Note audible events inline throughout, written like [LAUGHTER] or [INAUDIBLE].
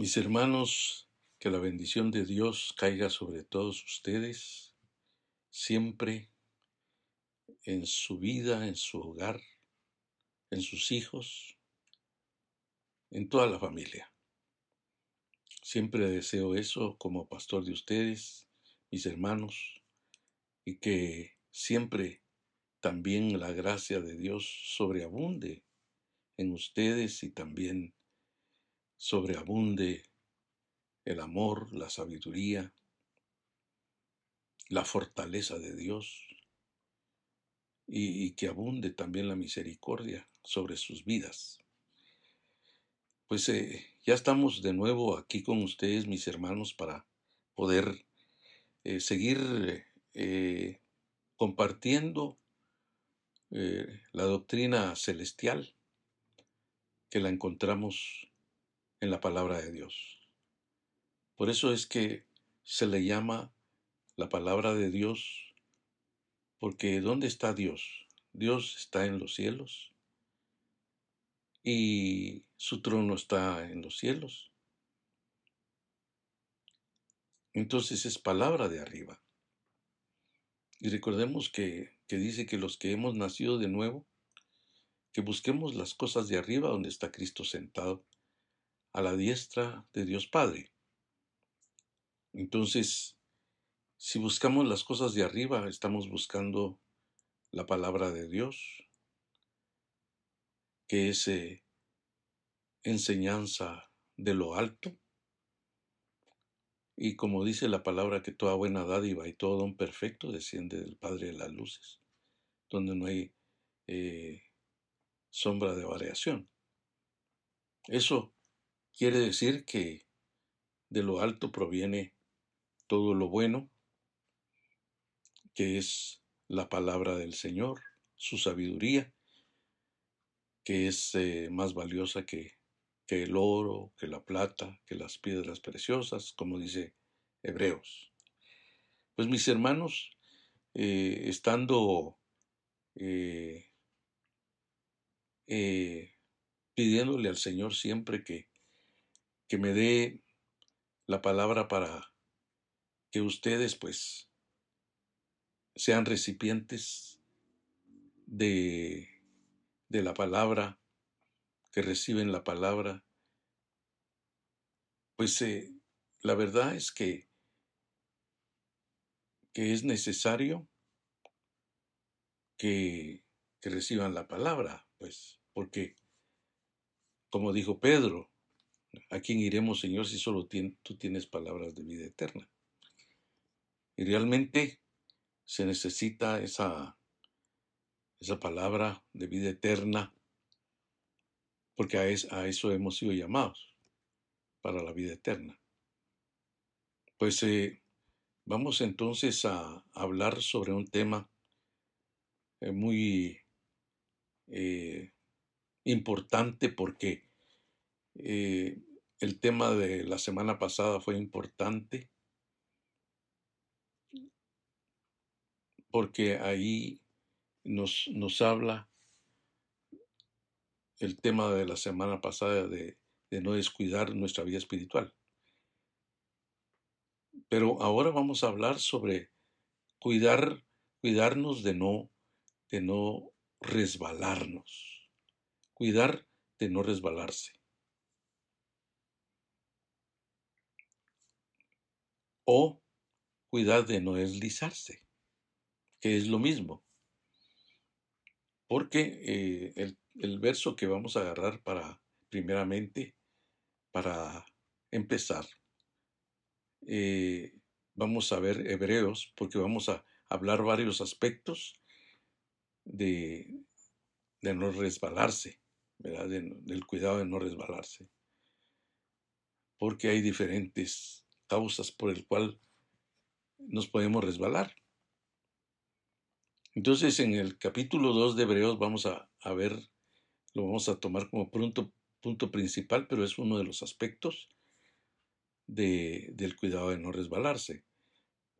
Mis hermanos, que la bendición de Dios caiga sobre todos ustedes, siempre en su vida, en su hogar, en sus hijos, en toda la familia. Siempre deseo eso como pastor de ustedes, mis hermanos, y que siempre también la gracia de Dios sobreabunde en ustedes y también sobreabunde el amor, la sabiduría, la fortaleza de Dios y, que abunde también la misericordia sobre sus vidas. Pues eh, ya estamos de nuevo aquí con ustedes, mis hermanos, para poder eh, seguir eh, compartiendo la doctrina celestial que la encontramos en la palabra de Dios. Por eso es que se le llama la palabra de Dios, porque ¿dónde está Dios? Dios está en los cielos y su trono está en los cielos. Entonces es palabra de arriba. Y recordemos que, que dice que los que hemos nacido de nuevo, que busquemos las cosas de arriba donde está Cristo sentado a la diestra de Dios Padre. Entonces, si buscamos las cosas de arriba, estamos buscando la palabra de Dios, que es eh, enseñanza de lo alto. Y como dice la palabra, que toda buena dádiva y todo don perfecto desciende del Padre de las Luces, donde no hay eh, sombra de variación. Eso quiere decir que de lo alto proviene todo lo bueno, que es la palabra del Señor, su sabiduría, que es eh, más valiosa que, el oro, que la plata, que las piedras preciosas, como dice Hebreos. Pues mis hermanos, eh, estando eh, pidiéndole al Señor siempre que, que me dé la palabra para que ustedes pues sean recipientes de, de la palabra, que reciben la palabra, pues eh, la verdad es que, que es necesario que, que reciban la palabra, pues, porque, como dijo Pedro, ¿a quién iremos, Señor, si solo tú tienes palabras de vida eterna? Y realmente se necesita esa, esa palabra de vida eterna, porque a, eso hemos sido llamados, para la vida eterna. Pues eh, vamos entonces a, hablar sobre un tema eh, muy eh, importante porque el tema de la semana pasada fue importante porque ahí nos, nos habla el tema de la semana pasada de, no descuidar nuestra vida espiritual. Pero ahora vamos a hablar sobre cuidar, cuidarnos de no, de no resbalarnos. Cuidar de no resbalarse. O cuidar de no deslizarse que es lo mismo. Porque eh, el, verso que vamos a agarrar para, primeramente, para empezar, eh, vamos a ver Hebreos, porque vamos a hablar varios aspectos de, de no resbalarse, ¿verdad? del cuidado de no resbalarse. Porque hay diferentes causas por el cual nos podemos resbalar. Entonces, en el capítulo 2 de Hebreos vamos a, ver, lo vamos a tomar como punto, punto principal, pero es uno de los aspectos del cuidado de no resbalarse.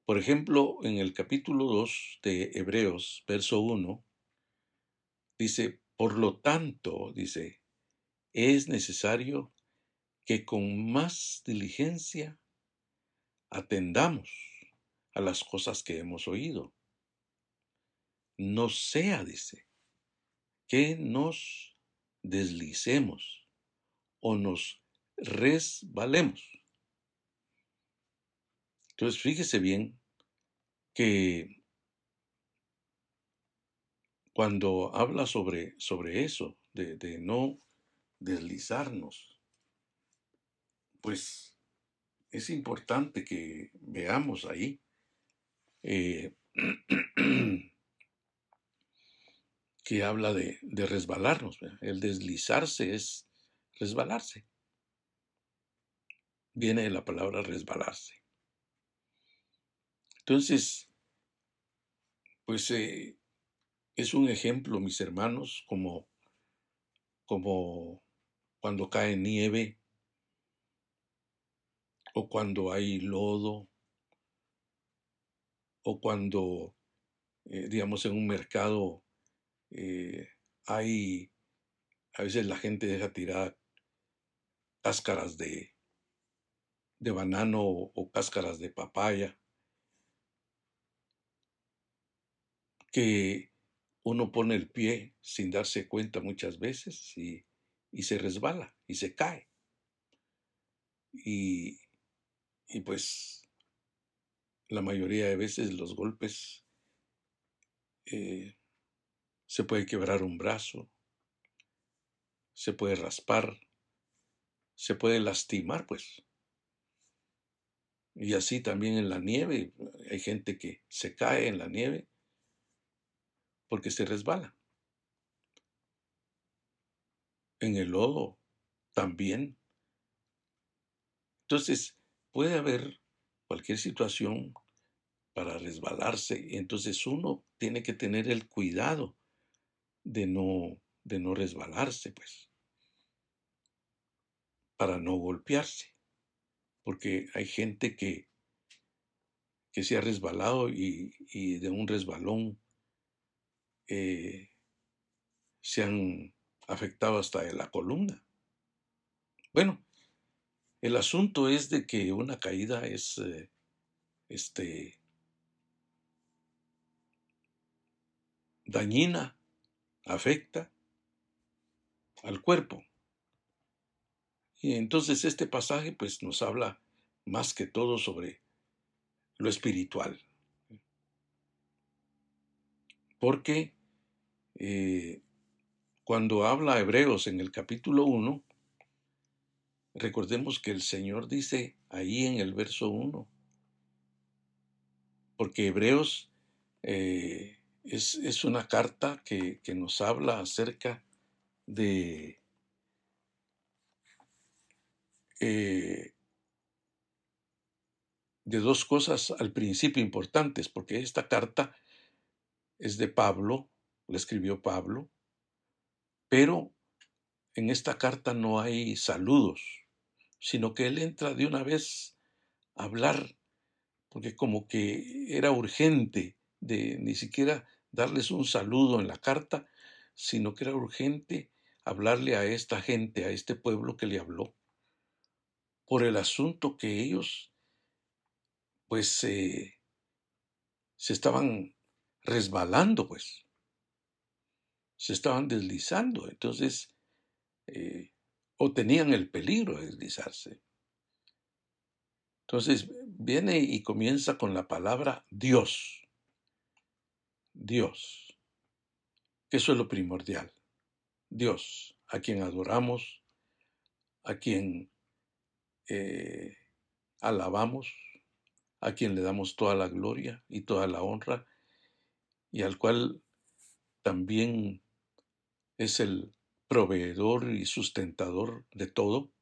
Por ejemplo, en el capítulo 2 de Hebreos, verso 1, dice, por lo tanto, dice, es necesario que con más diligencia atendamos a las cosas que hemos oído. No sea, dice, que nos deslicemos o nos resbalemos. Entonces, fíjese bien que cuando habla sobre, sobre eso, de, de no deslizarnos, pues es importante que veamos ahí eh, [CLEARS THROAT] que habla de, resbalarnos. El deslizarse es resbalarse. Viene de la palabra resbalarse. Entonces, pues eh, es un ejemplo, mis hermanos, como, como cuando cae nieve o cuando hay lodo, o cuando, eh, digamos, en un mercado eh, hay, a veces la gente deja tirar cáscaras de, de banano o cáscaras de papaya, que uno pone el pie sin darse cuenta muchas veces y, y se resbala y se cae. Y, y pues la mayoría de veces los golpes eh, se puede quebrar un brazo, se puede raspar, se puede lastimar, pues. Y así también en la nieve, hay gente que se cae en la nieve porque se resbala. En el lodo también. Entonces, puede haber cualquier situación para resbalarse, entonces uno tiene que tener el cuidado de no, de no resbalarse, pues, para no golpearse, porque hay gente que, que se ha resbalado y, de un resbalón eh, se han afectado hasta la columna. Bueno, el asunto es de que una caída es eh, este, dañina, afecta al cuerpo. Y entonces este pasaje pues nos habla más que todo sobre lo espiritual. Porque eh, cuando habla Hebreos en el capítulo 1, Recordemos que el Señor dice ahí en el verso 1, porque Hebreos eh, es, una carta que, nos habla acerca de eh, de dos cosas al principio importantes, porque esta carta es de Pablo, la escribió Pablo, pero en esta carta no hay saludos, sino que él entra de una vez a hablar, porque como que era urgente de ni siquiera darles un saludo en la carta, sino que era urgente hablarle a esta gente, a este pueblo que le habló, por el asunto que ellos, pues, se estaban resbalando, pues, se estaban deslizando. Entonces, eh, o tenían el peligro de deslizarse. Entonces viene y comienza con la palabra Dios. Dios. Eso es lo primordial. Dios, a quien adoramos, a quien eh, alabamos, a quien le damos toda la gloria y toda la honra, y al cual también es el proveedor y sustentador de todo,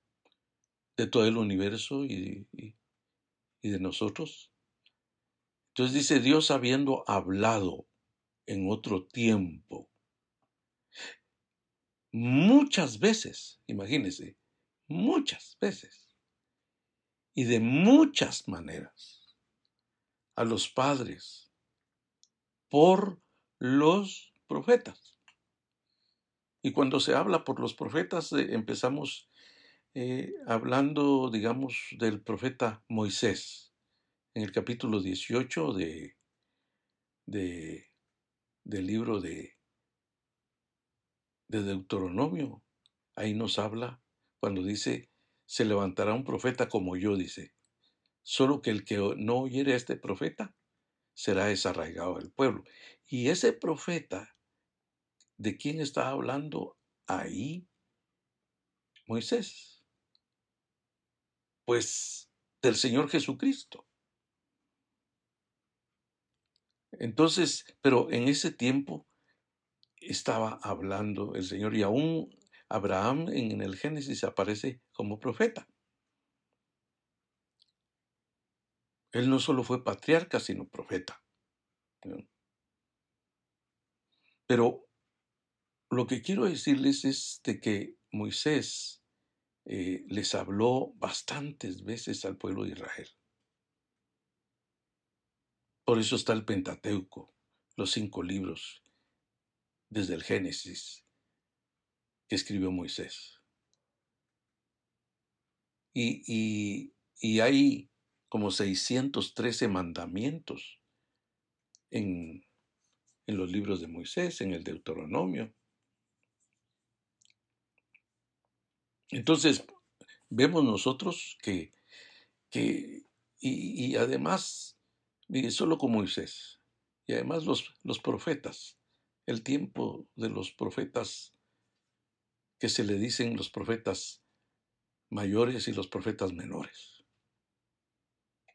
de todo el universo y, de nosotros. Entonces dice Dios habiendo hablado en otro tiempo, muchas veces, imagínense, muchas veces, y de muchas maneras, a los padres, por los profetas. Y cuando se habla por los profetas, eh, empezamos eh, hablando, digamos, del profeta Moisés, en el capítulo 18 de, de, del libro de, de Deuteronomio. Ahí nos habla cuando dice, se levantará un profeta como yo, dice. Solo que el que no oyere a este profeta será desarraigado del pueblo. Y ese profeta, ¿de quién está hablando ahí Moisés? Pues del Señor Jesucristo. Entonces, pero en ese tiempo estaba hablando el Señor y aún Abraham en el Génesis aparece como profeta. Él no solo fue patriarca, sino profeta. Pero lo que quiero decirles es de que Moisés eh, les habló bastantes veces al pueblo de Israel. Por eso está el Pentateuco, los cinco libros, desde el Génesis, que escribió Moisés. Y, y, y hay como 613 mandamientos en, en los libros de Moisés, en el Deuteronomio. Entonces, vemos nosotros que, que y, además, solo con Moisés, y además los, los profetas, el tiempo de los profetas que se le dicen los profetas mayores y los profetas menores.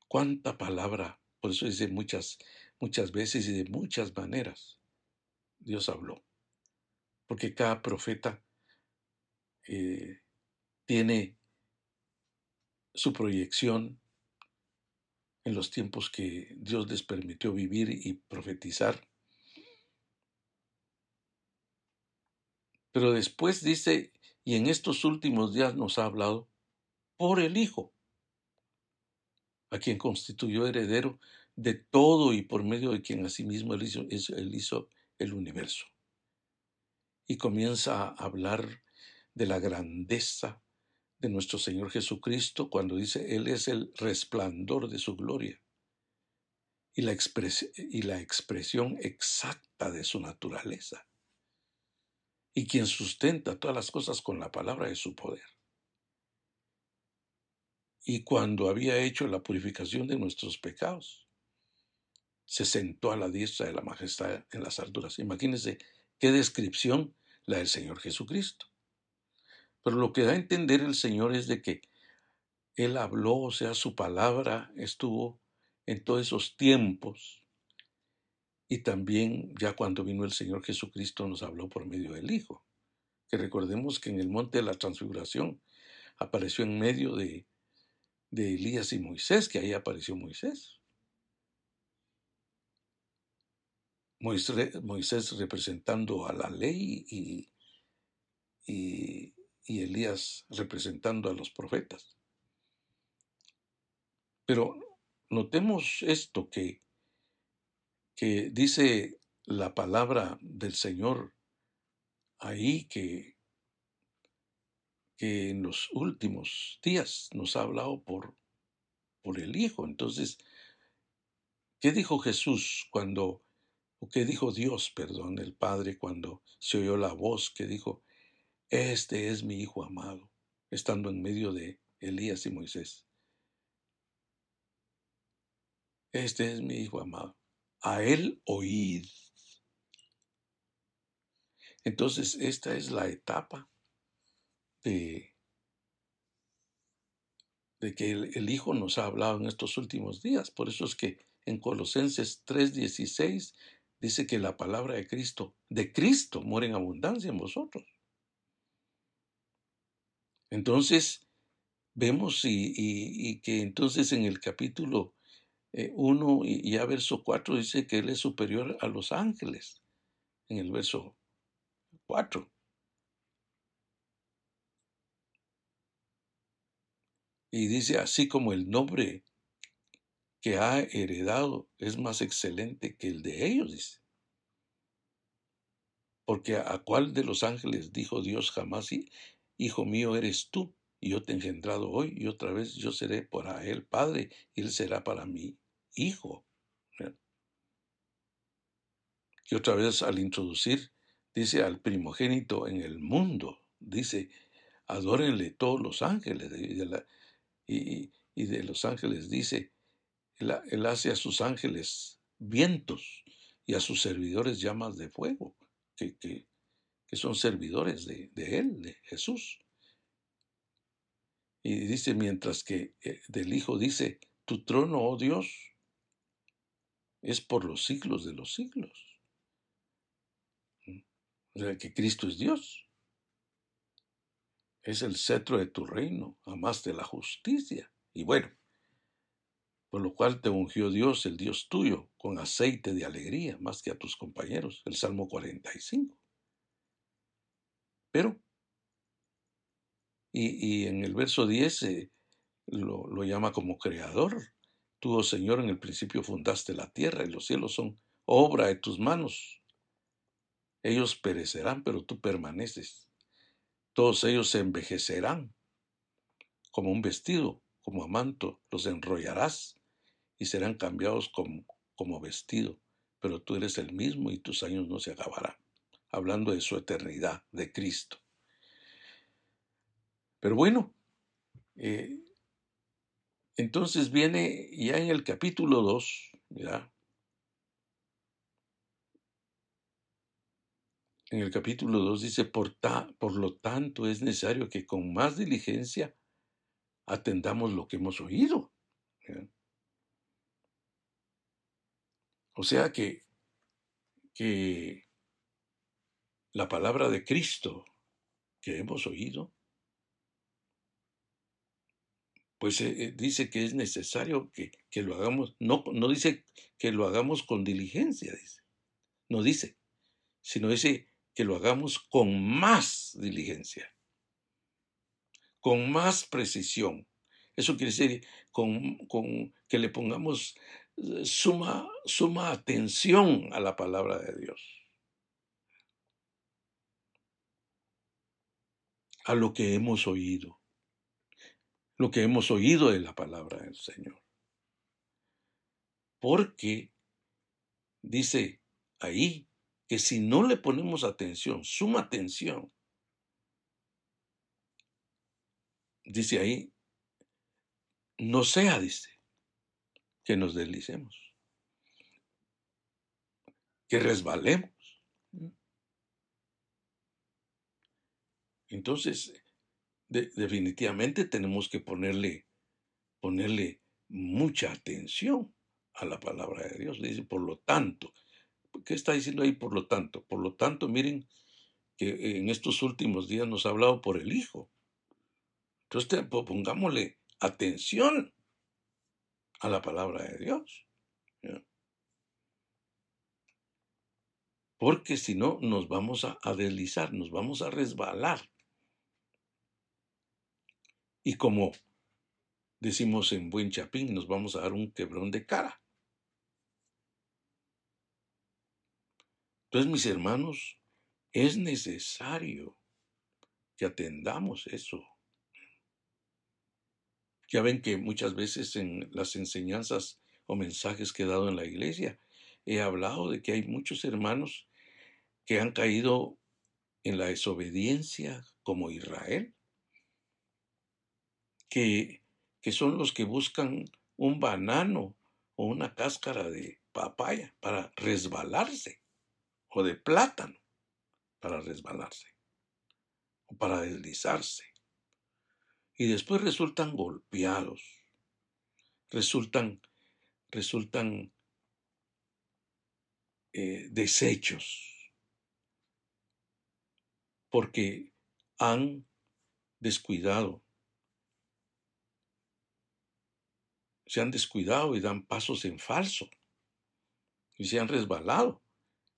Cuánta palabra, por eso dice muchas, muchas veces y de muchas maneras, Dios habló. Porque cada profeta eh, tiene su proyección en los tiempos que Dios les permitió vivir y profetizar. Pero después dice, y en estos últimos días nos ha hablado por el Hijo, a quien constituyó heredero de todo y por medio de quien asimismo él hizo, él hizo el universo. Y comienza a hablar de la grandeza de nuestro Señor Jesucristo cuando dice, Él es el resplandor de su gloria y la, y la expresión exacta de su naturaleza, y quien sustenta todas las cosas con la palabra de su poder. Y cuando había hecho la purificación de nuestros pecados, se sentó a la diestra de la majestad en las alturas. Imagínense qué descripción la del Señor Jesucristo. Pero lo que da a entender el Señor es de que Él habló, o sea, su palabra estuvo en todos esos tiempos. Y también ya cuando vino el Señor Jesucristo nos habló por medio del Hijo. Que recordemos que en el monte de la transfiguración apareció en medio de, de Elías y Moisés, que ahí apareció Moisés. Moisés, representando a la ley y, y Elías representando a los profetas. Pero notemos esto que, que dice la palabra del Señor ahí que, que en los últimos días nos ha hablado por, por el Hijo. Entonces, ¿qué dijo Jesús cuando, o qué dijo Dios, perdón, el Padre cuando se oyó la voz que dijo, este es mi Hijo amado, estando en medio de Elías y Moisés. Este es mi Hijo amado. A Él oíd. Entonces, esta es la etapa de, de que el, el, Hijo nos ha hablado en estos últimos días. Por eso es que en Colosenses 3:16 dice que la palabra de Cristo, de Cristo, muere en abundancia en vosotros. Entonces, vemos y, que entonces en el capítulo 1 eh, y ya verso 4 dice que Él es superior a los ángeles, en el verso 4. Y dice, así como el nombre que ha heredado es más excelente que el de ellos, dice. Porque a, cuál de los ángeles dijo Dios jamás Hijo mío eres tú, y yo te he engendrado hoy, y otra vez yo seré para él padre, y él será para mí hijo. Y otra vez al introducir, dice al primogénito en el mundo, dice, adórenle todos los ángeles. y, de los ángeles dice, él, hace a sus ángeles vientos y a sus servidores llamas de fuego, que, que, son servidores de, él, de Jesús. Y dice, mientras que eh, del Hijo dice, tu trono, oh Dios, es por los siglos de los siglos. O sea, que Cristo es Dios. Es el cetro de tu reino, amaste la justicia. Y bueno, por lo cual te ungió Dios, el Dios tuyo, con aceite de alegría, más que a tus compañeros, el Salmo 45. Pero y, en el verso 10 eh, lo, llama como creador. Tú, oh Señor, en el principio fundaste la tierra y los cielos son obra de tus manos. Ellos perecerán, pero tú permaneces. Todos ellos se envejecerán como un vestido, como a manto, los enrollarás y serán cambiados como vestido, pero tú eres el mismo y tus años no se acabarán. Hablando de su eternidad, de Cristo. Pero bueno, eh, entonces viene ya en el capítulo 2, ¿ya? En el capítulo 2 dice, por, por lo tanto es necesario que con más diligencia atendamos lo que hemos oído. O sea que, que la palabra de Cristo que hemos oído pues eh, eh, dice que es necesario que, lo hagamos, no, no dice que lo hagamos con diligencia, dice, no dice, sino dice que lo hagamos con más diligencia, con más precisión. Eso quiere decir con, con que le pongamos eh, suma, suma atención a la palabra de Dios. A lo que hemos oído lo que hemos oído de la palabra del Señor. Porque dice ahí que si no le ponemos atención, suma atención, dice ahí, no sea, dice, que nos deslicemos, que resbalemos. Entonces, definitivamente tenemos que ponerle, ponerle mucha atención a la palabra de Dios. Dice, por lo tanto, ¿qué está diciendo ahí por lo tanto? Por lo tanto, miren que en estos últimos días nos ha hablado por el Hijo. Entonces, pongámosle atención a la palabra de Dios. Porque si no, nos vamos a deslizar, nos vamos a resbalar. Y como decimos en buen chapín, nos vamos a dar un quebrón de cara. Entonces, mis hermanos, es necesario que atendamos eso. Ya ven que muchas veces en las enseñanzas o mensajes que he dado en la iglesia, he hablado de que hay muchos hermanos que han caído en la desobediencia como Israel que, son los que buscan un banano o una cáscara de papaya para resbalarse, o de plátano para resbalarse, o para deslizarse. Y después resultan golpeados, resultan, resultan eh, deshechos, porque han descuidado se han descuidado y dan pasos en falso y se han resbalado.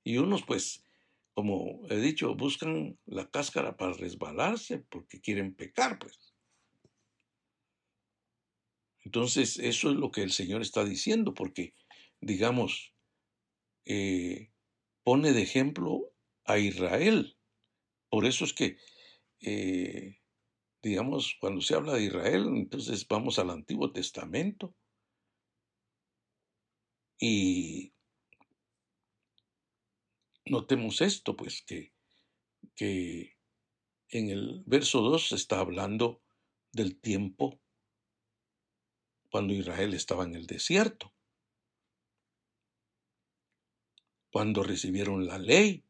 Y unos, pues, como he dicho, buscan la cáscara para resbalarse porque quieren pecar, pues. Entonces, eso es lo que el Señor está diciendo, porque, digamos, eh, pone de ejemplo a Israel. Por eso es que eh, digamos, cuando se habla de Israel, entonces vamos al Antiguo Testamento y notemos esto, pues que, que en el verso 2 está hablando del tiempo cuando Israel estaba en el desierto, cuando recibieron la ley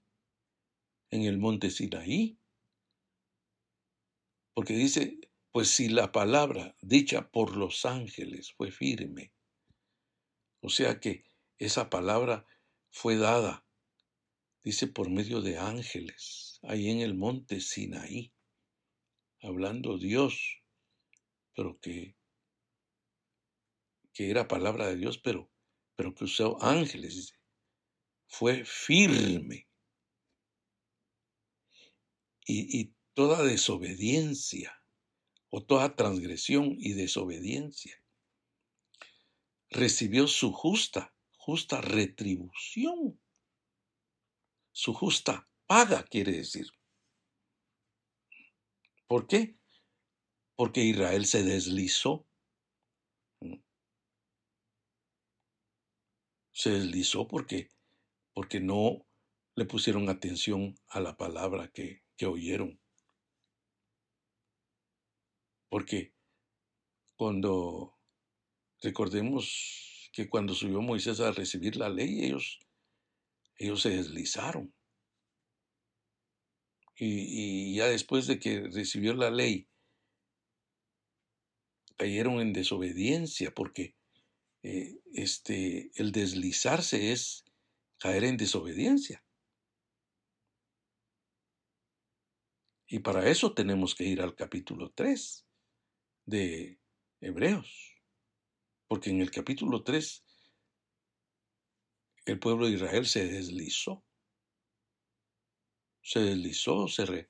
en el monte Sinaí, porque dice, pues si la palabra dicha por los ángeles fue firme, o sea que esa palabra fue dada, dice, por medio de ángeles, ahí en el monte Sinaí, hablando Dios, pero que que era palabra de Dios, pero, pero que usó ángeles, Fue firme. Y, y toda desobediencia o toda transgresión y desobediencia recibió su justa, justa retribución. Su justa paga, quiere decir. ¿Por qué? Porque Israel se deslizó se deslizó porque, porque no le pusieron atención a la palabra que, que oyeron. Porque cuando recordemos que cuando subió Moisés a recibir la ley, ellos, ellos se deslizaron. Y, ya después de que recibió la ley, cayeron en desobediencia porque eh, este, el deslizarse es caer en desobediencia. Y para eso tenemos que ir al capítulo 3 de Hebreos. Porque en el capítulo 3 el pueblo de Israel se deslizó. Se deslizó, se,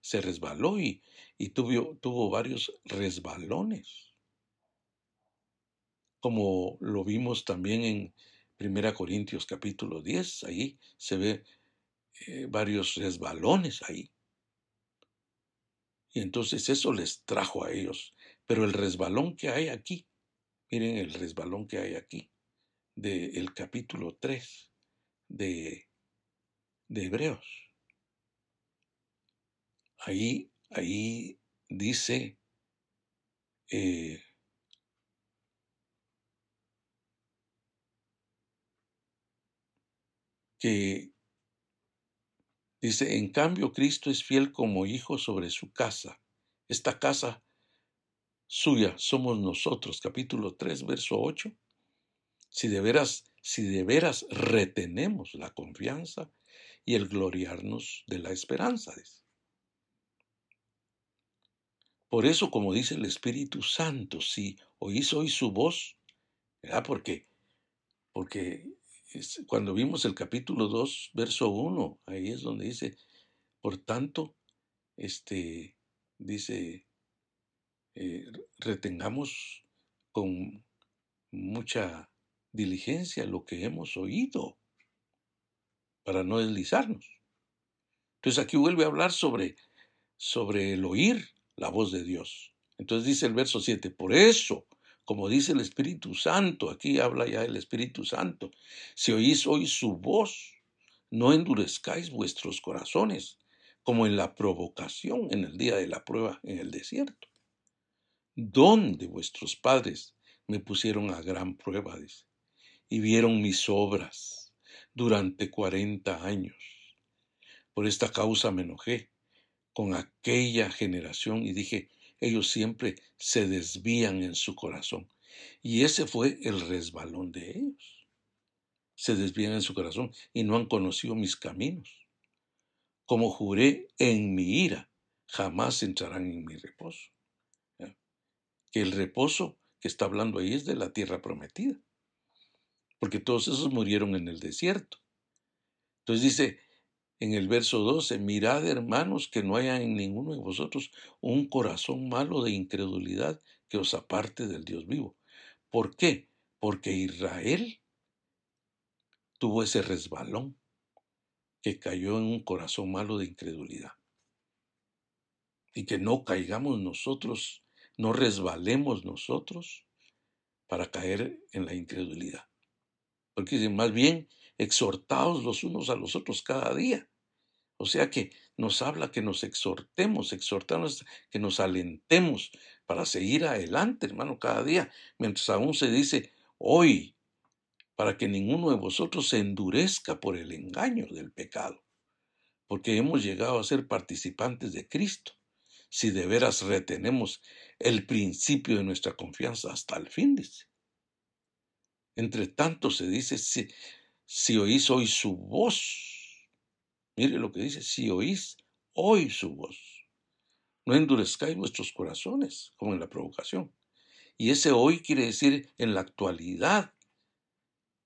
se, resbaló y, y tuvo, tuvo varios resbalones como lo vimos también en 1 Corintios capítulo 10, ahí se ve eh, varios resbalones ahí. Y entonces eso les trajo a ellos. Pero el resbalón que hay aquí, miren el resbalón que hay aquí, del capítulo 3 de, de Hebreos. Ahí, ahí dice, eh, que dice, en cambio Cristo es fiel como hijo sobre su casa. Esta casa suya somos nosotros, capítulo 3, verso 8. Si de veras, si de veras retenemos la confianza y el gloriarnos de la esperanza. Por eso, como dice el Espíritu Santo, si oís hoy su voz, ¿verdad? Porque, porque cuando vimos el capítulo 2, verso 1, ahí es donde dice, por tanto, este, dice, retengamos con mucha diligencia lo que hemos oído para no deslizarnos. Entonces aquí vuelve a hablar sobre, sobre el oír la voz de Dios. Entonces dice el verso 7, por eso como dice el Espíritu Santo, aquí habla ya el Espíritu Santo, si oís hoy su voz, no endurezcáis vuestros corazones, como en la provocación en el día de la prueba en el desierto, donde vuestros padres me pusieron a gran prueba, y vieron mis obras durante cuarenta años. Por esta causa me enojé con aquella generación y dije, ellos siempre se desvían en su corazón. Y ese fue el resbalón de ellos. Se desvían en su corazón y no han conocido mis caminos. Como juré en mi ira, jamás entrarán en mi reposo. Que el reposo que está hablando ahí es de la tierra prometida. Porque todos esos murieron en el desierto. Entonces dice, en el verso 12, mirad hermanos que no haya en ninguno de vosotros un corazón malo de incredulidad que os aparte del Dios vivo. ¿Por qué? Porque Israel tuvo ese resbalón que cayó en un corazón malo de incredulidad. y que no caigamos nosotros, no resbalemos nosotros para caer en la incredulidad. Porque dicen, más bien, exhortados los unos a los otros cada día. O sea que nos habla que nos exhortemos, exhortamos, que nos alentemos para seguir adelante, hermano, cada día, mientras aún se dice hoy, para que ninguno de vosotros se endurezca por el engaño del pecado, porque hemos llegado a ser participantes de Cristo, si de veras retenemos el principio de nuestra confianza hasta el fin, dice. Entre tanto se dice, si, si oís hoy su voz, mire lo que dice, si oís hoy su voz, no endurezcáis vuestros corazones, como en la provocación. Y ese hoy quiere decir en la actualidad,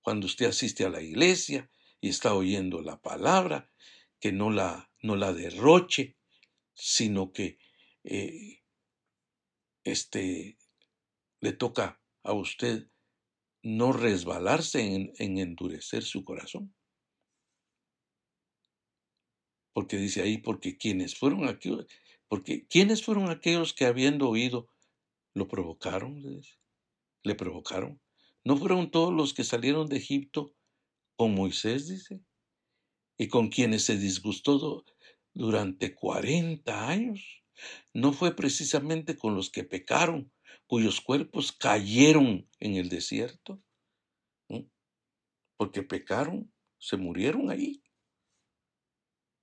cuando usted asiste a la iglesia y está oyendo la palabra, que no la, no la derroche, sino que eh, este, le toca a usted no resbalarse en, en endurecer su corazón. Porque dice ahí, porque quienes fueron aquellos, porque quienes fueron aquellos que habiendo oído lo provocaron, le provocaron. ¿No fueron todos los que salieron de Egipto con Moisés, dice? Y con quienes se disgustó durante cuarenta años. ¿No fue precisamente con los que pecaron, cuyos cuerpos cayeron en el desierto? Porque pecaron, se murieron ahí.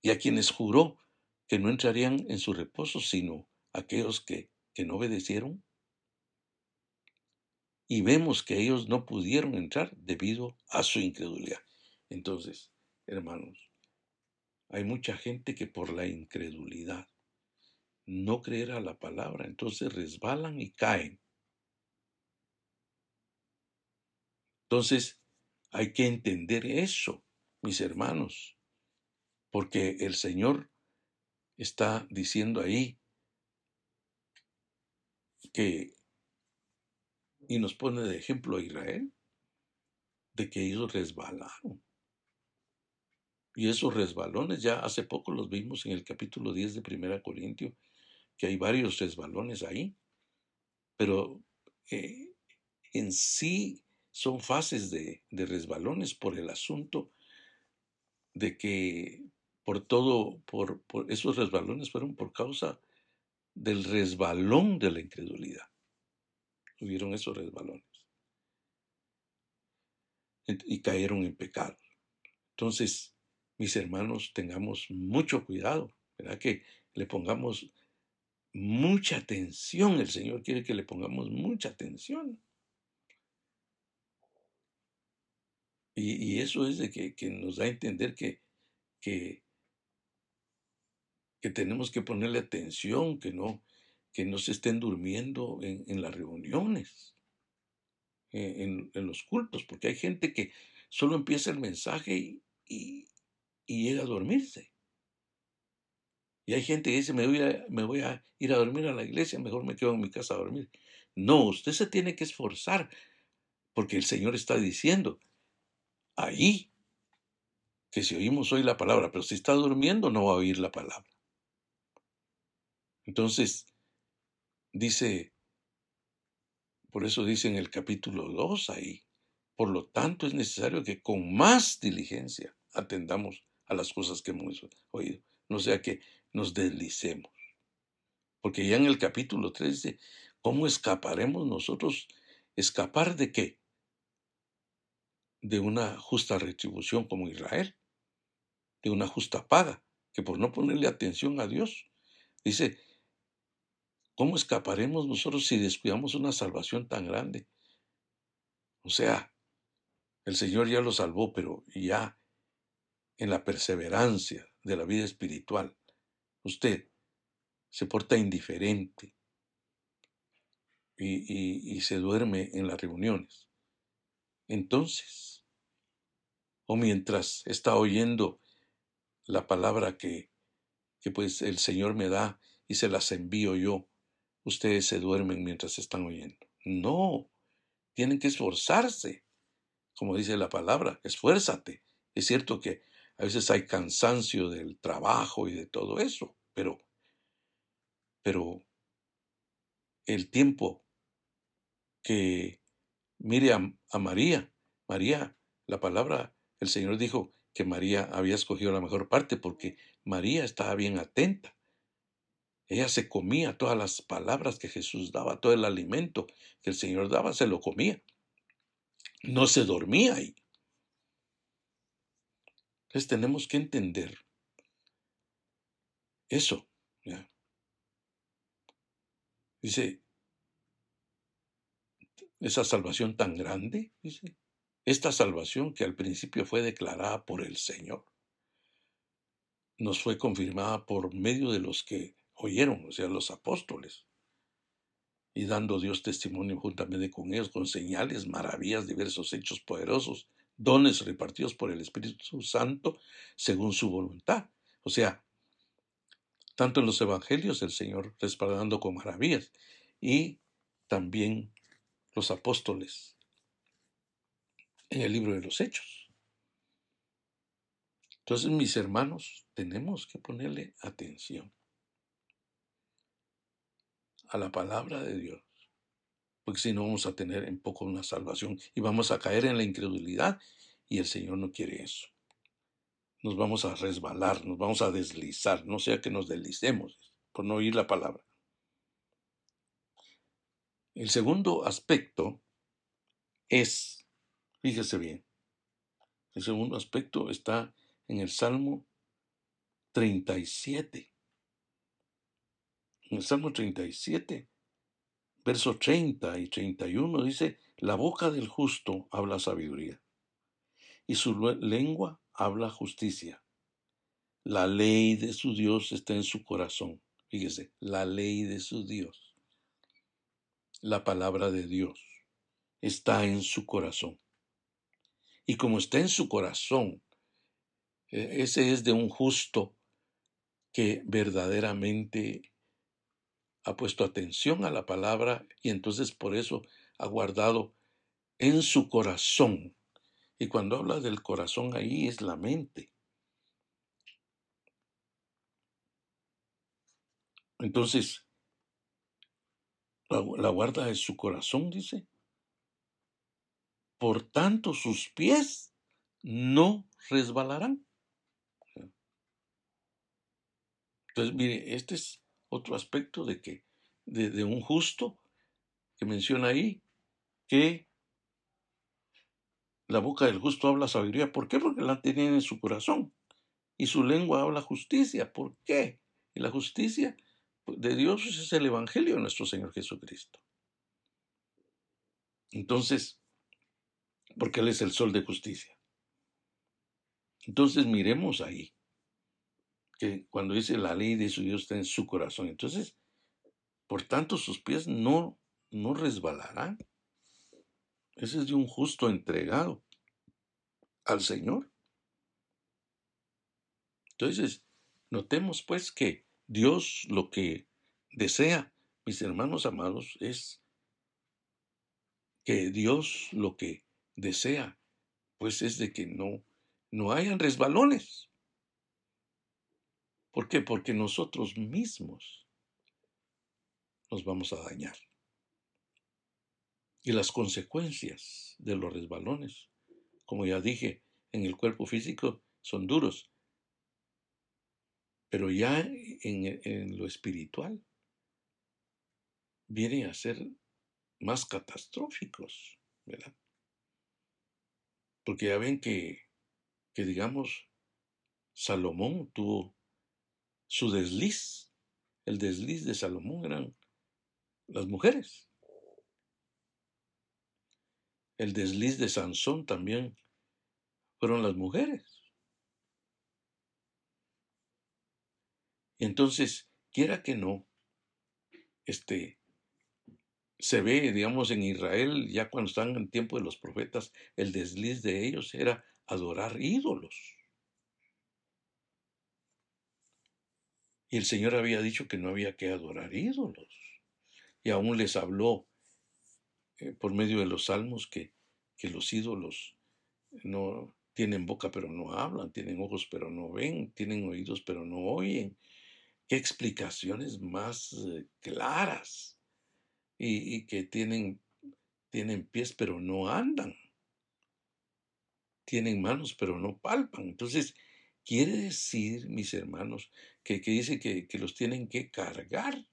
Y a quienes juró que no entrarían en su reposo, sino aquellos que, que no obedecieron y vemos que ellos no pudieron entrar debido a su incredulidad. Entonces, hermanos, hay mucha gente que por la incredulidad no creerá la palabra, entonces resbalan y caen. Entonces, hay que entender eso, mis hermanos, porque el Señor está diciendo ahí que y nos pone de ejemplo a Israel, de que ellos resbalaron. Y esos resbalones ya hace poco los vimos en el capítulo 10 de Primera Corintio, que hay varios resbalones ahí, pero eh, en sí son fases de, resbalones por el asunto de que por todo, por, esos resbalones fueron por causa del resbalón de la incredulidad tuvieron esos resbalones y cayeron en pecado. Entonces, mis hermanos, tengamos mucho cuidado, ¿verdad? Que le pongamos mucha atención. El Señor quiere que le pongamos mucha atención. Y, eso es de que, nos da a entender que, que, que tenemos que ponerle atención, que no, que no se estén durmiendo en, las reuniones, en, los cultos, porque hay gente que solo empieza el mensaje y, llega a dormirse. Y hay gente que dice, me voy, a, me voy a ir a dormir a la iglesia, mejor me quedo en mi casa a dormir. No, usted se tiene que esforzar, porque el Señor está diciendo ahí que si oímos hoy la palabra, pero si está durmiendo no va a oír la palabra. Entonces, Dice, por eso dice en el capítulo 2 ahí, por lo tanto es necesario que con más diligencia atendamos a las cosas que hemos oído, no sea que nos deslicemos. Porque ya en el capítulo 3 dice, ¿cómo escaparemos nosotros? ¿Escapar de qué? De una justa retribución como Israel, de una justa paga, que por no ponerle atención a Dios, dice, ¿Cómo escaparemos nosotros si descuidamos una salvación tan grande? O sea, el Señor ya lo salvó, pero ya en la perseverancia de la vida espiritual, usted se porta indiferente y, se duerme en las reuniones. Entonces, o mientras está oyendo la palabra que, que pues el Señor me da y se las envío yo, ustedes se duermen mientras están oyendo. No, tienen que esforzarse. Como dice la palabra, esfuérzate. Es cierto que a veces hay cansancio del trabajo y de todo eso, pero Pero el tiempo que mire a, a María, María, la palabra, el Señor dijo que María había escogido la mejor parte porque María estaba bien atenta. Ella se comía todas las palabras que Jesús daba, todo el alimento que el Señor daba, se lo comía. No se dormía ahí. Entonces tenemos que entender eso. Dice, esa salvación tan grande, esta salvación que al principio fue declarada por el Señor, nos fue confirmada por medio de los que oyeron, o sea, los apóstoles, y dando Dios testimonio juntamente con ellos, con señales, maravillas, diversos hechos poderosos, dones repartidos por el Espíritu Santo según su voluntad. O sea, tanto en los evangelios el Señor respaldando con maravillas y también los apóstoles en el libro de los hechos. Entonces, mis hermanos, tenemos que ponerle atención a la palabra de Dios, porque si no vamos a tener en poco una salvación y vamos a caer en la incredulidad y el Señor no quiere eso. Nos vamos a resbalar, nos vamos a deslizar, no sea que nos deslicemos por no oír la palabra. El segundo aspecto es, fíjese bien, el segundo aspecto está en el Salmo 37. En el Salmo 37, versos 30 y 31 dice, la boca del justo habla sabiduría y su lengua habla justicia. La ley de su Dios está en su corazón. Fíjese, la ley de su Dios. La palabra de Dios está en su corazón. Y como está en su corazón, e-, ese es de un justo que verdaderamente ha puesto atención a la palabra y entonces por eso ha guardado en su corazón. Y cuando habla del corazón ahí es la mente. Entonces, la, guarda de su corazón, dice. Por tanto, sus pies no resbalarán. Entonces, mire, este es otro aspecto de que de, un justo que menciona ahí que la boca del justo habla sabiduría. ¿Por qué? Porque la tiene en su corazón. Y su lengua habla justicia. ¿Por qué? Y la justicia de Dios es el Evangelio de nuestro Señor Jesucristo. Entonces, porque Él es el sol de justicia. Entonces miremos ahí que cuando dice la ley de su Dios está en su corazón. Entonces, por tanto, sus pies no, no resbalarán. Ese es de un justo entregado al Señor. Entonces, notemos pues que Dios lo que desea, mis hermanos amados, es que Dios lo que desea, pues es de que no, no hayan resbalones. ¿Por qué? Porque nosotros mismos nos vamos a dañar. Y las consecuencias de los resbalones, como ya dije, en el cuerpo físico son duros, pero ya en, lo espiritual vienen a ser más catastróficos, ¿verdad? Porque ya ven que, que digamos, Salomón tuvo su desliz, el desliz de Salomón eran las mujeres. El desliz de Sansón también fueron las mujeres. Y entonces, quiera que no, este, se ve, digamos, en Israel, ya cuando están en tiempo de los profetas, el desliz de ellos era adorar ídolos. Y el Señor había dicho que no había que adorar ídolos. Y aún les habló eh, por medio de los salmos que, que los ídolos no tienen boca pero no hablan, tienen ojos pero no ven, tienen oídos pero no oyen, qué explicaciones más eh, claras y, que tienen, tienen pies pero no andan. Tienen manos pero no palpan. Entonces, quiere decir, mis hermanos, que, dice que, que los tienen que cargar.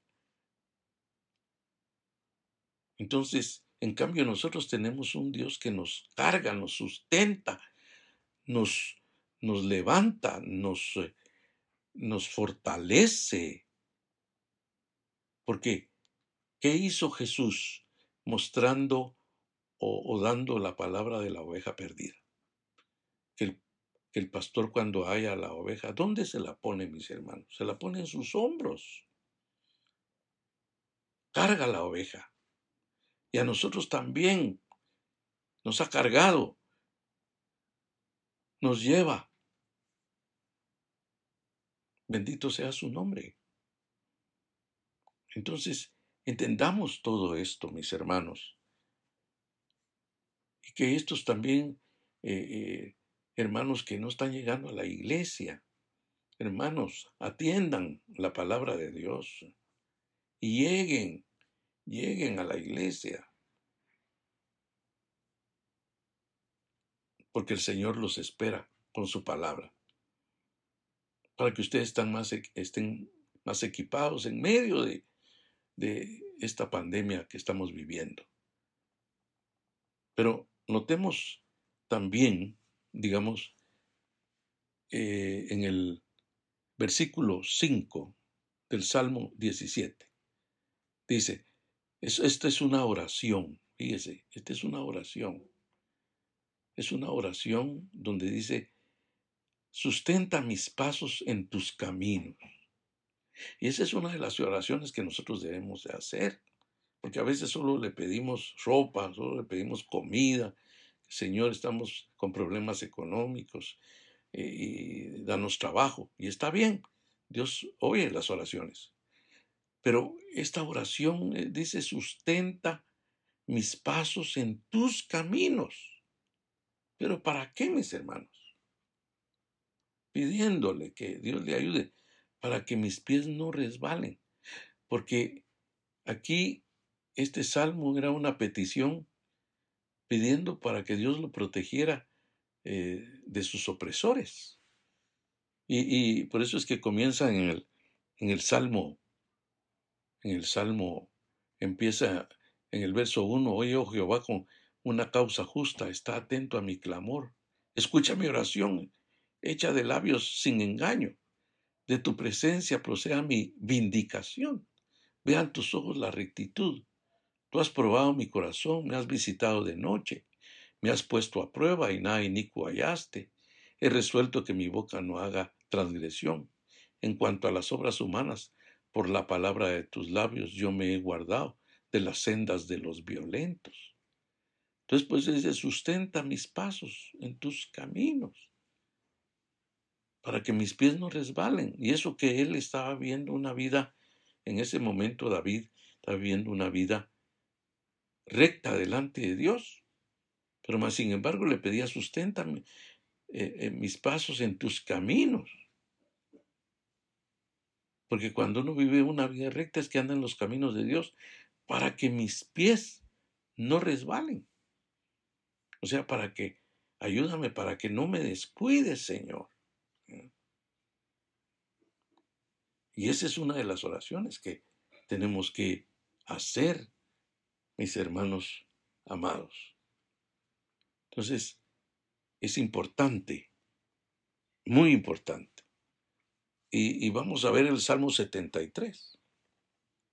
Entonces, en cambio, nosotros tenemos un Dios que nos carga, nos sustenta, nos, nos levanta, nos, eh, nos fortalece. Porque, ¿qué hizo Jesús mostrando o, dando la palabra de la oveja perdida? El, pastor cuando haya la oveja, ¿dónde se la pone, mis hermanos? Se la pone en sus hombros. Carga la oveja y a nosotros también nos ha cargado, nos lleva. Bendito sea su nombre. Entonces, entendamos todo esto, mis hermanos, y que estos también, eh, eh, hermanos que no están llegando a la iglesia, hermanos, atiendan la palabra de Dios y lleguen lleguen a la iglesia. Porque el Señor los espera con su palabra. Para que ustedes estén más, estén más equipados en medio de, de esta pandemia que estamos viviendo. Pero notemos también, digamos, eh, en el versículo 5 del Salmo 17. Dice, esta es una oración, fíjese, esta es una oración. Es una oración donde dice, sustenta mis pasos en tus caminos. Y esa es una de las oraciones que nosotros debemos de hacer, porque a veces solo le pedimos ropa, solo le pedimos comida. Señor, estamos con problemas económicos eh, y danos trabajo. Y está bien, Dios oye las oraciones. Pero esta oración eh, dice, sustenta mis pasos en tus caminos. ¿Pero para qué, mis hermanos? Pidiéndole que Dios le ayude para que mis pies no resbalen. Porque aquí este salmo era una petición pidiendo para que Dios lo protegiera eh, de sus opresores. Y, por eso es que comienza en el, en el Salmo en el Salmo empieza en el verso 1, oye, oh Jehová, con una causa justa, está atento a mi clamor. Escucha mi oración, hecha de labios sin engaño. De tu presencia proceda mi vindicación. Vean tus ojos la rectitud. Tú has probado mi corazón, me has visitado de noche, me has puesto a prueba y nada inicuo hallaste. He resuelto que mi boca no haga transgresión. En cuanto a las obras humanas, por la palabra de tus labios yo me he guardado de las sendas de los violentos. Entonces, pues dice, sustenta mis pasos en tus caminos, para que mis pies no resbalen. Y eso que él estaba viendo una vida, en ese momento David estaba viendo una vida recta delante de Dios. Pero más sin embargo le pedía, sustenta eh, mis pasos en tus caminos. Porque cuando uno vive una vida recta es que anda en los caminos de Dios para que mis pies no resbalen. O sea, para que, ayúdame para que no me descuides, Señor. Y esa es una de las oraciones que tenemos que hacer, mis hermanos amados. Entonces, es importante, muy importante, y, vamos a ver el Salmo 73.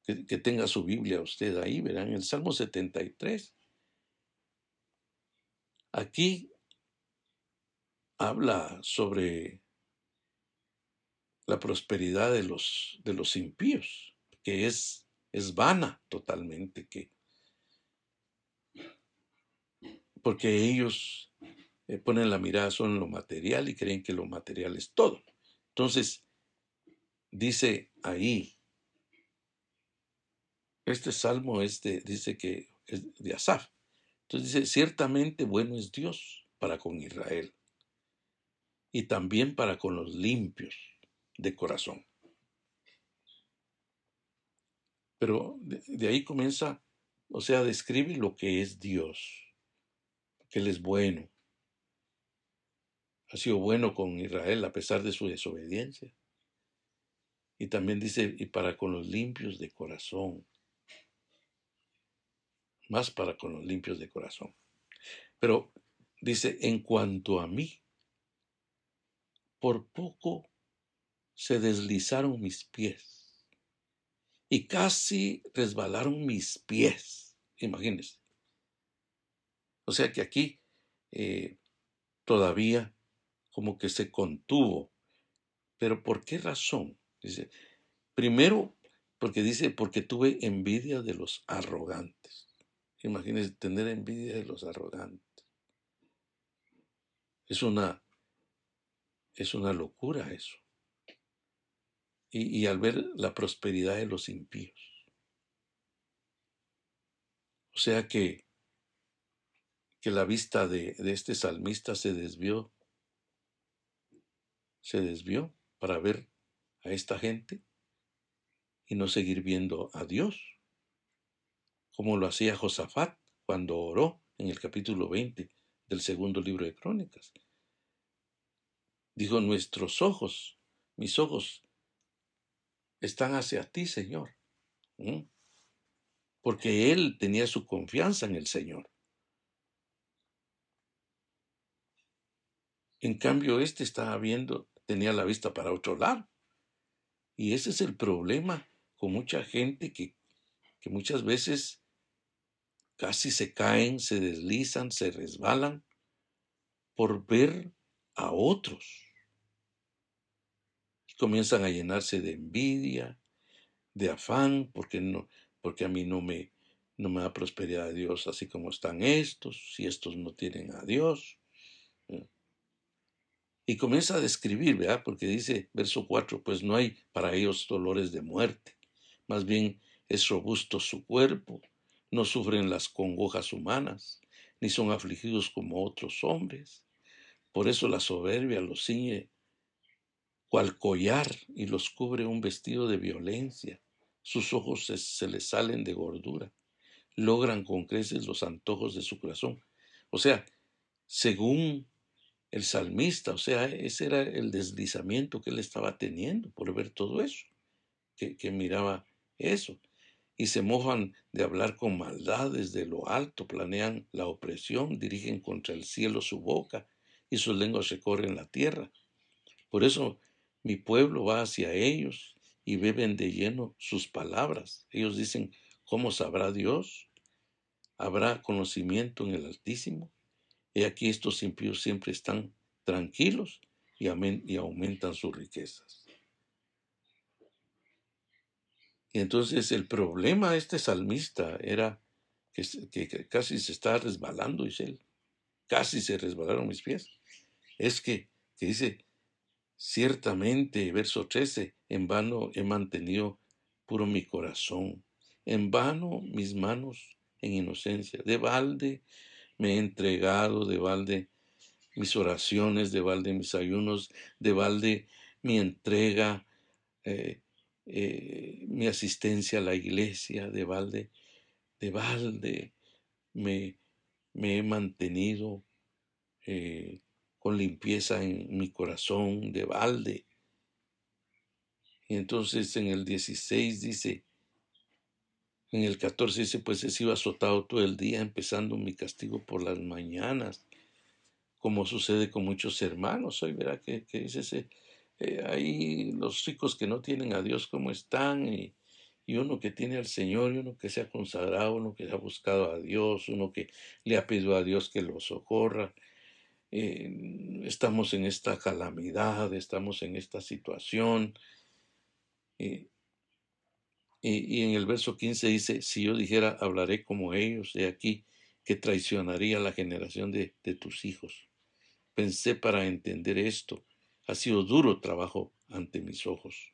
Que, que, tenga su Biblia usted ahí, verán, el Salmo 73. Aquí habla sobre la prosperidad de los, de los impíos, que es, es vana totalmente, que, porque ellos eh, ponen la mirada solo en lo material y creen que lo material es todo. Entonces, dice ahí, este salmo este dice que es de Asaf. Entonces dice, ciertamente bueno es Dios para con Israel y también para con los limpios de corazón. Pero de, ahí comienza, o sea, describe lo que es Dios, Él es bueno. Ha sido bueno con Israel a pesar de su desobediencia. Y también dice, y para con los limpios de corazón. Más para con los limpios de corazón. Pero dice, en cuanto a mí, por poco se deslizaron mis pies y casi resbalaron mis pies. Imagínense. O sea que aquí eh, todavía como que se contuvo. Pero ¿por qué razón? Dice, primero, porque dice, porque tuve envidia de los arrogantes. Imagínense tener envidia de los arrogantes. Es una es una locura eso. Y, al ver la prosperidad de los impíos. O sea que, que la vista de, este salmista se desvió, se desvió para ver a esta gente y no seguir viendo a Dios, como lo hacía Josafat cuando oró en el capítulo 20 del segundo libro de Crónicas. Dijo, nuestros ojos, mis ojos, están hacia ti, Señor. Porque él tenía su confianza en el Señor. En cambio, este estaba viendo, tenía la vista para otro lado. Y ese es el problema con mucha gente que, que muchas veces casi se caen, se deslizan, se resbalan por ver a otros comienzan a llenarse de envidia, de afán, porque, no, porque a mí no me, no me da prosperidad a Dios así como están estos, si estos no tienen a Dios. Y comienza a describir, ¿verdad? Porque dice, verso 4, pues no hay para ellos dolores de muerte, más bien es robusto su cuerpo, no sufren las congojas humanas, ni son afligidos como otros hombres. Por eso la soberbia los ciñe cual collar y los cubre un vestido de violencia. Sus ojos se, les salen de gordura. Logran con creces los antojos de su corazón. O sea, según el salmista, o sea, ese era el deslizamiento que él estaba teniendo por ver todo eso, que, que miraba eso. Y se mojan de hablar con maldad desde lo alto, planean la opresión, dirigen contra el cielo su boca y sus lenguas recorren la tierra. Por eso mi pueblo va hacia ellos y beben de lleno sus palabras. Ellos dicen, ¿cómo sabrá Dios? ¿Habrá conocimiento en el Altísimo? Y aquí estos impíos siempre están tranquilos y, y aumentan sus riquezas. Y entonces el problema de este salmista era que, casi se está resbalando, dice él. Casi se resbalaron mis pies. Es que, que dice, Ciertamente, verso 13, en vano he mantenido puro mi corazón, en vano mis manos en inocencia, de balde me he entregado, de balde mis oraciones, de balde mis ayunos, de balde mi entrega, eh, eh, mi asistencia a la iglesia, de balde, de balde me, me he mantenido eh, con limpieza en mi corazón de balde. Y entonces en el 16 dice, en el 14 dice, pues he sido azotado todo el día, empezando mi castigo por las mañanas, como sucede con muchos hermanos. Hoy verá que, dice, eh, ahí los ricos que no tienen a Dios como están, y, y uno que tiene al Señor, y uno que se ha consagrado, uno que ha buscado a Dios, uno que le ha pedido a Dios que lo socorra, eh, estamos en esta calamidad, estamos en esta situación. Eh, y, en el verso 15 dice, si yo dijera, hablaré como ellos, de aquí que traicionaría la generación de, de tus hijos. Pensé para entender esto, ha sido duro trabajo ante mis ojos,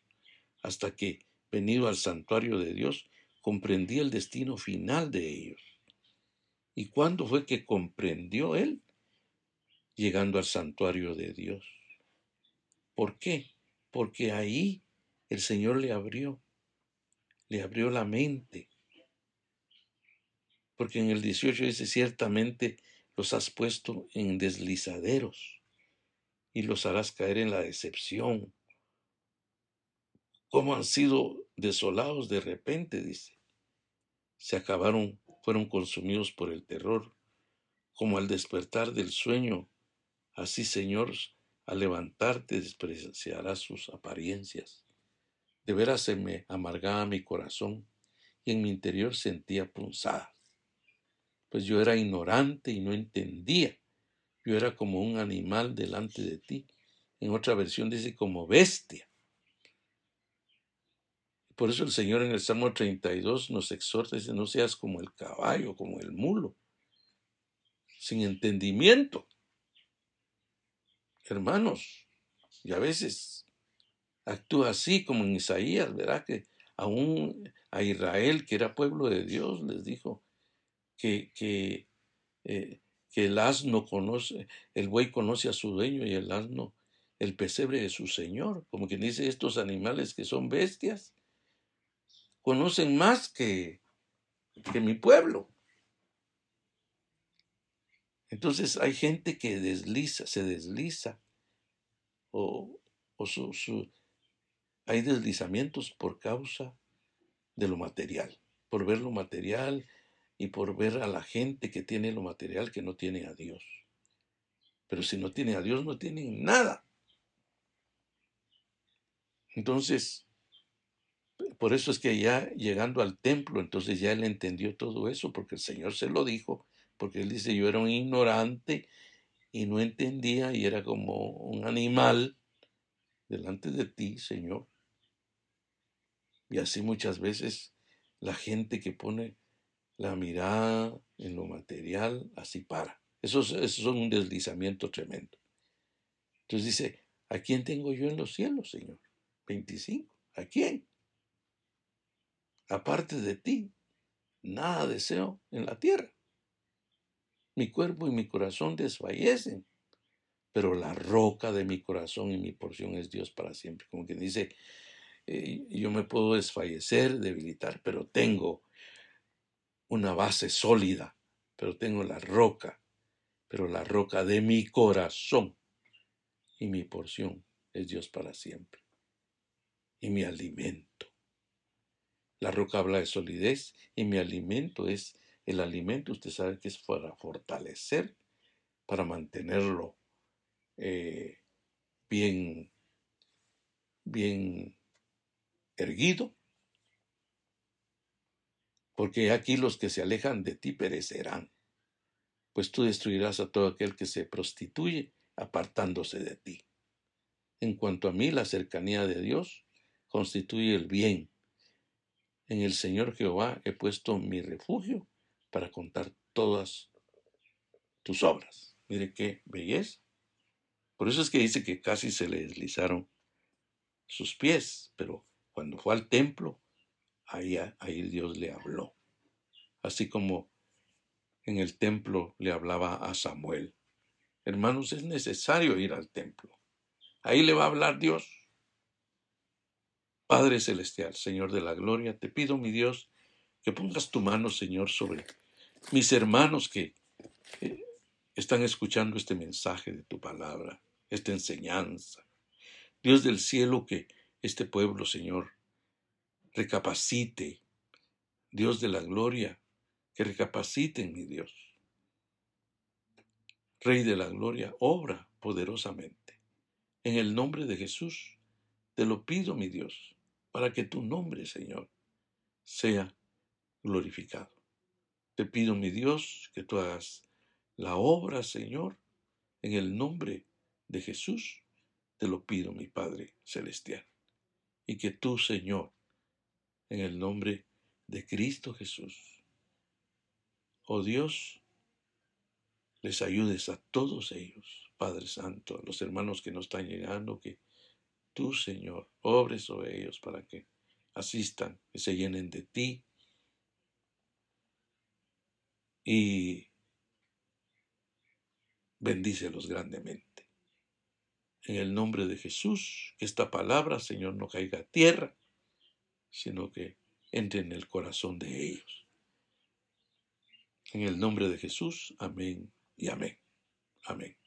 hasta que, venido al santuario de Dios, comprendí el destino final de ellos. ¿Y cuándo fue que comprendió él? llegando al santuario de Dios. ¿Por qué? Porque ahí el Señor le abrió le abrió la mente. Porque en el 18 dice, ciertamente los has puesto en deslizaderos y los harás caer en la decepción. ¿Cómo han sido desolados de repente? Dice. Se acabaron, fueron consumidos por el terror, como al despertar del sueño. Así, Señor, al levantarte despreciarás sus apariencias. De veras se me amargaba mi corazón y en mi interior sentía punzadas. Pues yo era ignorante y no entendía. Yo era como un animal delante de ti. En otra versión dice como bestia. Por eso el Señor en el Salmo 32 nos exhorta, dice, no seas como el caballo, como el mulo, sin entendimiento. Hermanos, y a veces actúa así como en Isaías, verá que aún a Israel, que era pueblo de Dios, les dijo que, que, eh, que el asno conoce, el buey conoce a su dueño y el asno el pesebre de su señor, como quien dice estos animales que son bestias, conocen más que, que mi pueblo. Entonces hay gente que desliza, se desliza, o, o su, hay deslizamientos por causa de lo material, por ver lo material y por ver a la gente que tiene lo material que no tiene a Dios. Pero si no tiene a Dios, no tienen nada. Entonces, por eso es que ya llegando al templo, entonces ya él entendió todo eso, porque el Señor se lo dijo, porque él dice, yo era un ignorante y no entendía y era como un animal delante de ti, Señor. Y así muchas veces la gente que pone la mirada en lo material, así para. Eso, es un deslizamiento tremendo. Entonces dice, ¿a quién tengo yo en los cielos, Señor? 25. ¿A quién? Aparte de ti, nada deseo en la tierra. Mi cuerpo y mi corazón desfallecen, pero la roca de mi corazón y mi porción es Dios para siempre. Como quien dice, eh, yo me puedo desfallecer, debilitar, pero tengo una base sólida, pero tengo la roca, pero la roca de mi corazón y mi porción es Dios para siempre. Y mi alimento. La roca habla de solidez y mi alimento es el alimento, usted sabe que es para fortalecer, para mantenerlo eh, bien, bien erguido, porque aquí los que se alejan de ti perecerán, pues tú destruirás a todo aquel que se prostituye apartándose de ti. En cuanto a mí, la cercanía de Dios constituye el bien. En el Señor Jehová he puesto mi refugio para contar todas tus obras. Mire qué belleza. Por eso es que dice que casi se le deslizaron sus pies, pero cuando fue al templo, ahí, ahí Dios le habló. Así como en el templo le hablaba a Samuel. Hermanos, es necesario ir al templo. Ahí le va a hablar Dios. Padre Celestial, Señor de la Gloria, te pido, mi Dios, que pongas tu mano, Señor, sobre mis hermanos que eh, están escuchando este mensaje de tu palabra, esta enseñanza. Dios del cielo, que este pueblo, Señor, recapacite. Dios de la gloria, que recapaciten, mi Dios. Rey de la gloria, obra poderosamente. En el nombre de Jesús, te lo pido, mi Dios, para que tu nombre, Señor, sea glorificado. Te pido, mi Dios, que tú hagas la obra, Señor, en el nombre de Jesús. Te lo pido, mi Padre Celestial y que tú, Señor, en el nombre de Cristo Jesús, oh Dios, les ayudes a todos ellos, Padre Santo, a los hermanos que nos están llegando, que tú, Señor, obres sobre ellos para que asistan, que se llenen de ti. Y bendícelos grandemente en el nombre de Jesús, que esta palabra, Señor, no caiga a tierra, sino que entre en el corazón de ellos. En el nombre de Jesús, amén y amén. Amén.